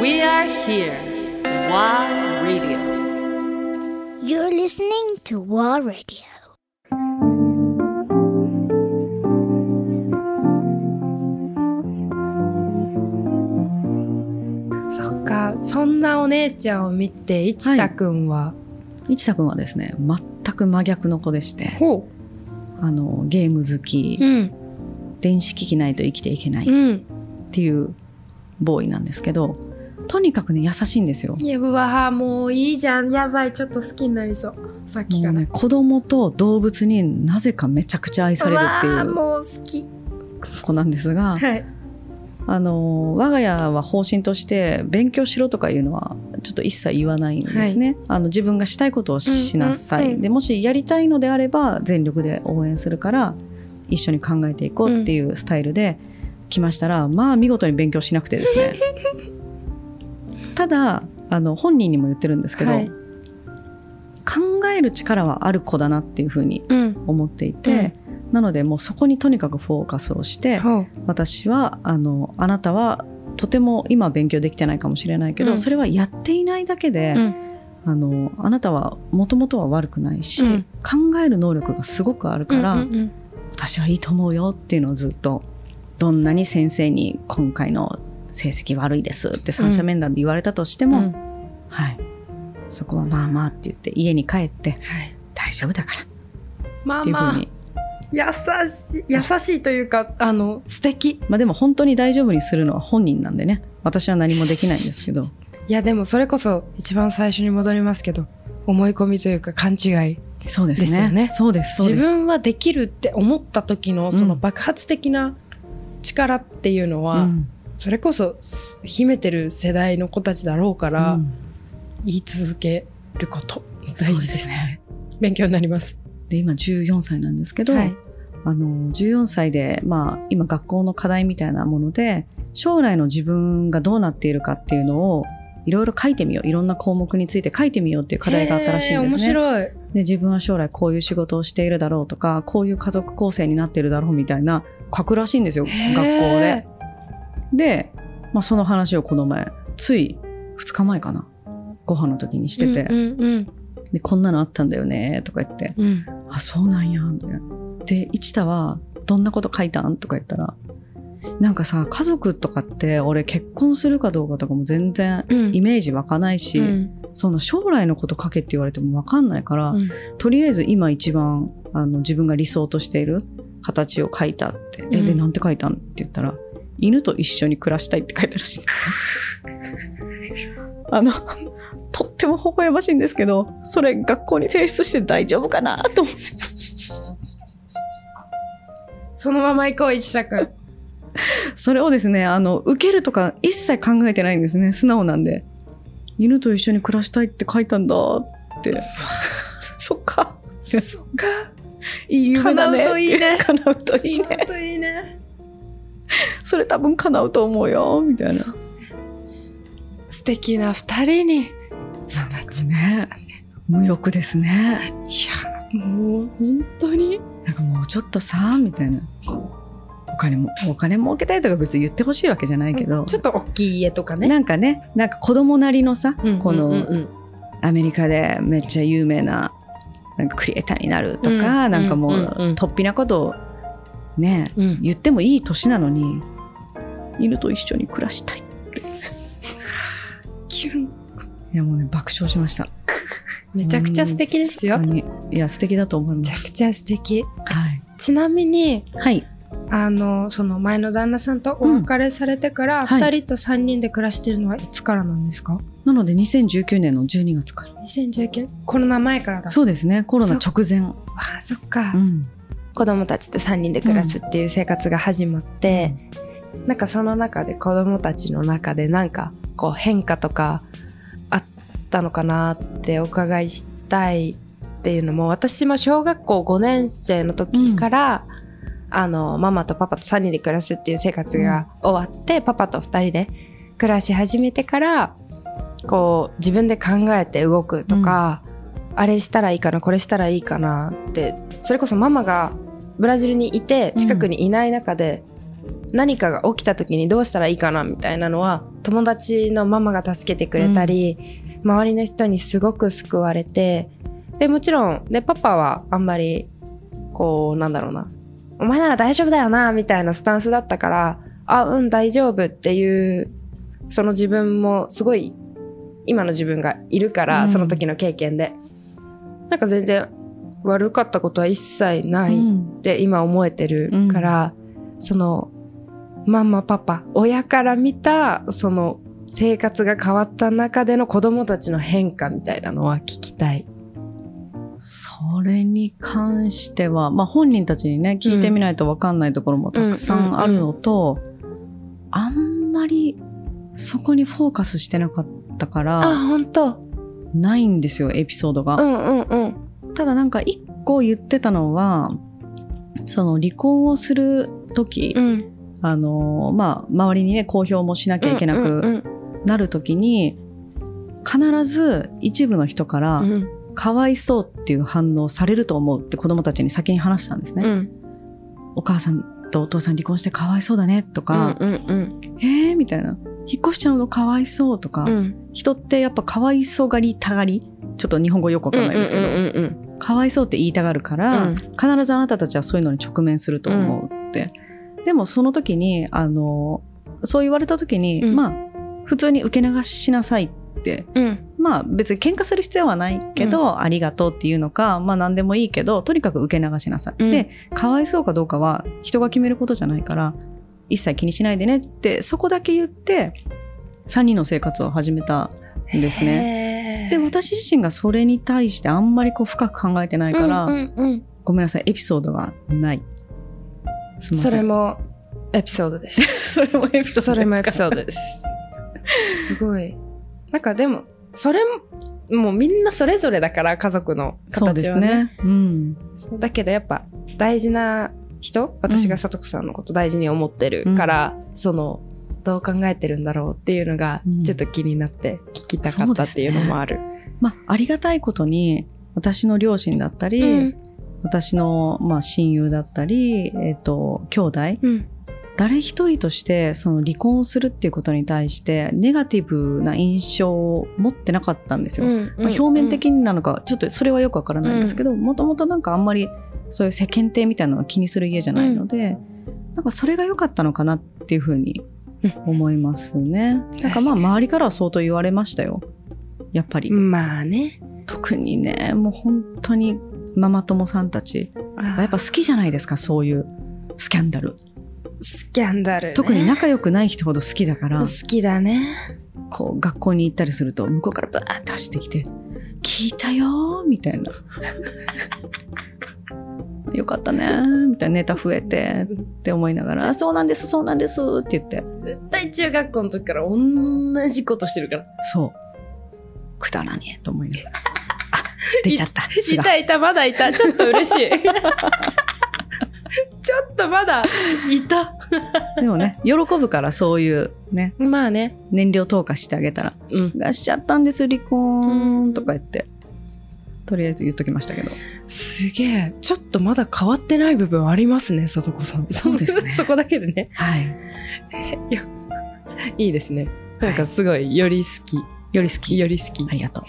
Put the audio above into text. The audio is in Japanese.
We are here. WA Radio. You're listening to War Radio. そっかそんなお姉ちゃんを見て一太くんは、一田君はですね全く真逆の子でして。ほあのゲーム好き、ううん。電子機器ないと生きていけない。っうん。ていうボーイなんですけど。とにかくね優しいんですよ。いやうわもういいじゃん。やばいちょっと好きになりそう。さっきから、ね子供と動物になぜかめちゃくちゃ愛されるっていうもう好き。子なんですがはい。あの我が家は方針として勉強しろとかいうのはちょっと一切言わないんですね。あの自分がしたいことをしなさい、うんうんうん。でもしやりたいのであれば全力で応援するから一緒に考えていこうっていうスタイルで来ましたら、まあ見事に勉強しなくてですね ただあの本人にも言ってるんですけど、はい。考える力はある子だなっていうふうにうん。思っていて、なのでもうそこにとにかくフォーカスをしてほう。私はあのあなたはとても今勉強できてないかもしれないけど、うん。それはやっていないだけで、うん。あのあなたはもともとは悪くないし、うん。考える能力がすごくあるから、うんうん。私はいいと思うよっていうのをずっとどんなに先生に今回の成績悪いですって三者面談で言われたとしても、うん。はい、そこはまあまあって言って家に帰ってはい。大丈夫だから。まあまあっていうふうに、優しい優しいというかあの素敵。まあでも本当に大丈夫にするのは本人なんでね。私は何もできないんですけど。いやでもそれこそ一番最初に戻りますけど思い込みというか勘違い。そうですね。ですよね。そうですそうです。自分はできるって思った時のその爆発的な力っていうのは、うんそれこそ秘めてる世代の子たちだろうから、うん。言い続けること大事ですすね。勉強になります。で今14歳なんですけど、はい。あの14歳で、まあ、今学校の課題みたいなもので将来の自分がどうなっているかっていうのをいろいろ書いてみよう。いろんな項目について書いてみようっていう課題があったらしいんですね。面白い。で自分は将来こういう仕事をしているだろうとかこういう家族構成になっているだろうみたいな書くらしいんですよ学校で。で、まあ、その話をこの前つい2日前かなご飯の時にしてて、うんうんでこんなのあったんだよねとか言って。うん。うんあそうなんやみたいな。で一田はどんなこと書いたん？とか言ったらなんかさ家族とかって俺結婚するかどうかとかも全然うん。イメージ湧かないし、うん。そんな将来のこと書けって言われても分かんないから、うん。とりあえず今一番あの自分が理想としている形を書いたって、えうん。でなんて書いたん？って言ったら犬と一緒に暮らしたいって書いたらしいんです。あのとっても微笑ましいんですけどそれ学校に提出して大丈夫かなと思って。そのまま行こう一社君。それをですねあの受けるとか一切考えてないんですね素直なんで。犬と一緒に暮らしたいって書いたんだって。そっか。そっか。いい夢だね。叶うといいね。叶うといいね。本当いいね それ多分叶うと思うよみたいな。素敵な二人に育ちましたね。無欲ですね。いやもう本当に。なんかもうちょっとさみたいな。お金もお金儲けたいとか別に言ってほしいわけじゃないけど、ちょっと大きい家とかね。なんかねなんか子供なりのさ、この、うんうん。うんアメリカでめっちゃ有名ななんかクリエイターになるとか、うん。なんかもう、うんうんうん。突飛なことをねうん。言ってもいい年なのに犬と一緒に暮らしたい。キュン。いやもうね爆笑しました。めちゃくちゃ素敵ですよ。いや素敵だと思います。めちゃくちゃ素敵。はい、ちなみにはい、あのその前の旦那さんとお別れされてから、んはい。2人と3人で暮らしてるのはいつからなんですか？なので2019年の12月から。2019コロナ前からだ。そうですね。コロナ直前。ああそっか、うん子供たちと3人で暮らすっていう生活が始まって、なんかその中で子供たちの中でなんかこう変化とかあったのかなってお伺いしたいっていうのも私も小学校5年生の時から、あのママとパパと3人で暮らすっていう生活が終わって、パパと2人で暮らし始めてからこう自分で考えて動くとか、あれしたらいいかなこれしたらいいかなってそれこそママがブラジルにいて近くにいない中で、何かが起きた時にどうしたらいいかなみたいなのは友達のママが助けてくれたり、周りの人にすごく救われてでもちろんでパパはあんまりこうなんだろうなお前なら大丈夫だよなみたいなスタンスだったからあうん大丈夫っていうその自分もすごい今の自分がいるから、うん。その時の経験で。なんか全然悪かったことは一切ないって今思えてるから、そのママパパ親から見たその生活が変わった中での子供たちの変化みたいなのは聞きたい。それに関しては、まあ本人たちにね、聞いてみないとわかんないところもたくさんあるのと、あんまりそこにフォーカスしてなかったかあら、本当ないんですよ、エピソードが。うんうんうんただなんか一個言ってたのは、その離婚をする時、うん。あの、まあ、周りにね、公表もしなきゃいけなうんくなる時に、必ず一部の人から、かわいそうっていう反応されると思うって子供たちに先に話したんですね。うん。お母さんとお父さん離婚してかわいそうだねとか、うんうんえー？みたいな。引っ越しちゃうのかわいそうとか、うん。人ってやっぱかわいそうがりたがり？ちょっと日本語よくわかんないですけど、うんうんかわいそうって言いたがるから、うん。必ずあなたたちはそういうのに直面すると思うって。でもその時に、あの、そう言われた時に、うん。まあ、普通に受け流しなさいって、うん。うんまあ別に喧嘩する必要はないけど、ありがとうっていうのか、まあ何でもいいけど、とにかく受け流しなさい。うん。で、かわいそうかどうかは人が決めることじゃないから、一切気にしないでねって、そこだけ言って、3人の生活を始めたんですね。ねで、私自身がそれに対してあんまりこう深く考えてないから、うんうんうんごめんなさい、エピソードがない。それもエピソードです。それもエピソードですか？それもエピソードです。すごい。なんかでも、それも、もうみんなそれぞれだから、家族の形はね。すね。うん。だけどやっぱ大事な人私がさとこさんのこと大事に思ってるから、そのどう考えてるんだろうっていうのがうん。ちょっと気になって聞きたかったっていうのもある。まあ、ありがたいことに、私の両親だったり、うん。私の、まあ、親友だったり、えっ、と、兄弟、うん。誰一人として、その離婚をするっていうことに対して、ネガティブな印象を持ってなかったんですよ。うんまあ、表面的になのか、ちょっとそれはよくわからないんですけど、もともとなんかあんまりそういう世間体みたいなのを気にする家じゃないので、なんかそれが良かったのかなっていうふうに思いますね。なんかまあ周りからは相当言われましたよ。やっぱり。まあね。特にね、もう本当にママ友さんたち、やっぱ好きじゃないですか、そういうスキャンダル。スキャンダル、ね。特に仲良くない人ほど好きだから、好きだね。こう学校に行ったりすると向こうからバーって走ってきて「聞いたよ」みたいな「よかったね」みたいなネタ増えてって思いながら「あそうなんですそうなんです」って言って絶対中学校の時から同じことしてるから。そうくだらねえと思いながら あ出ちゃったいたいた、まだいた。ちょっと嬉しい。ちょっとまだいた。でもね喜ぶからそういうねまあね。燃料投下してあげたらうん「出しちゃったんです離婚」とか言ってとりあえず言っときましたけどすげえ。ちょっとまだ変わってない部分ありますね、さとこさん。そうですね そこだけでね。はいいやいいですね。なんかすごい、より好き。より好きより好きあ。りがとう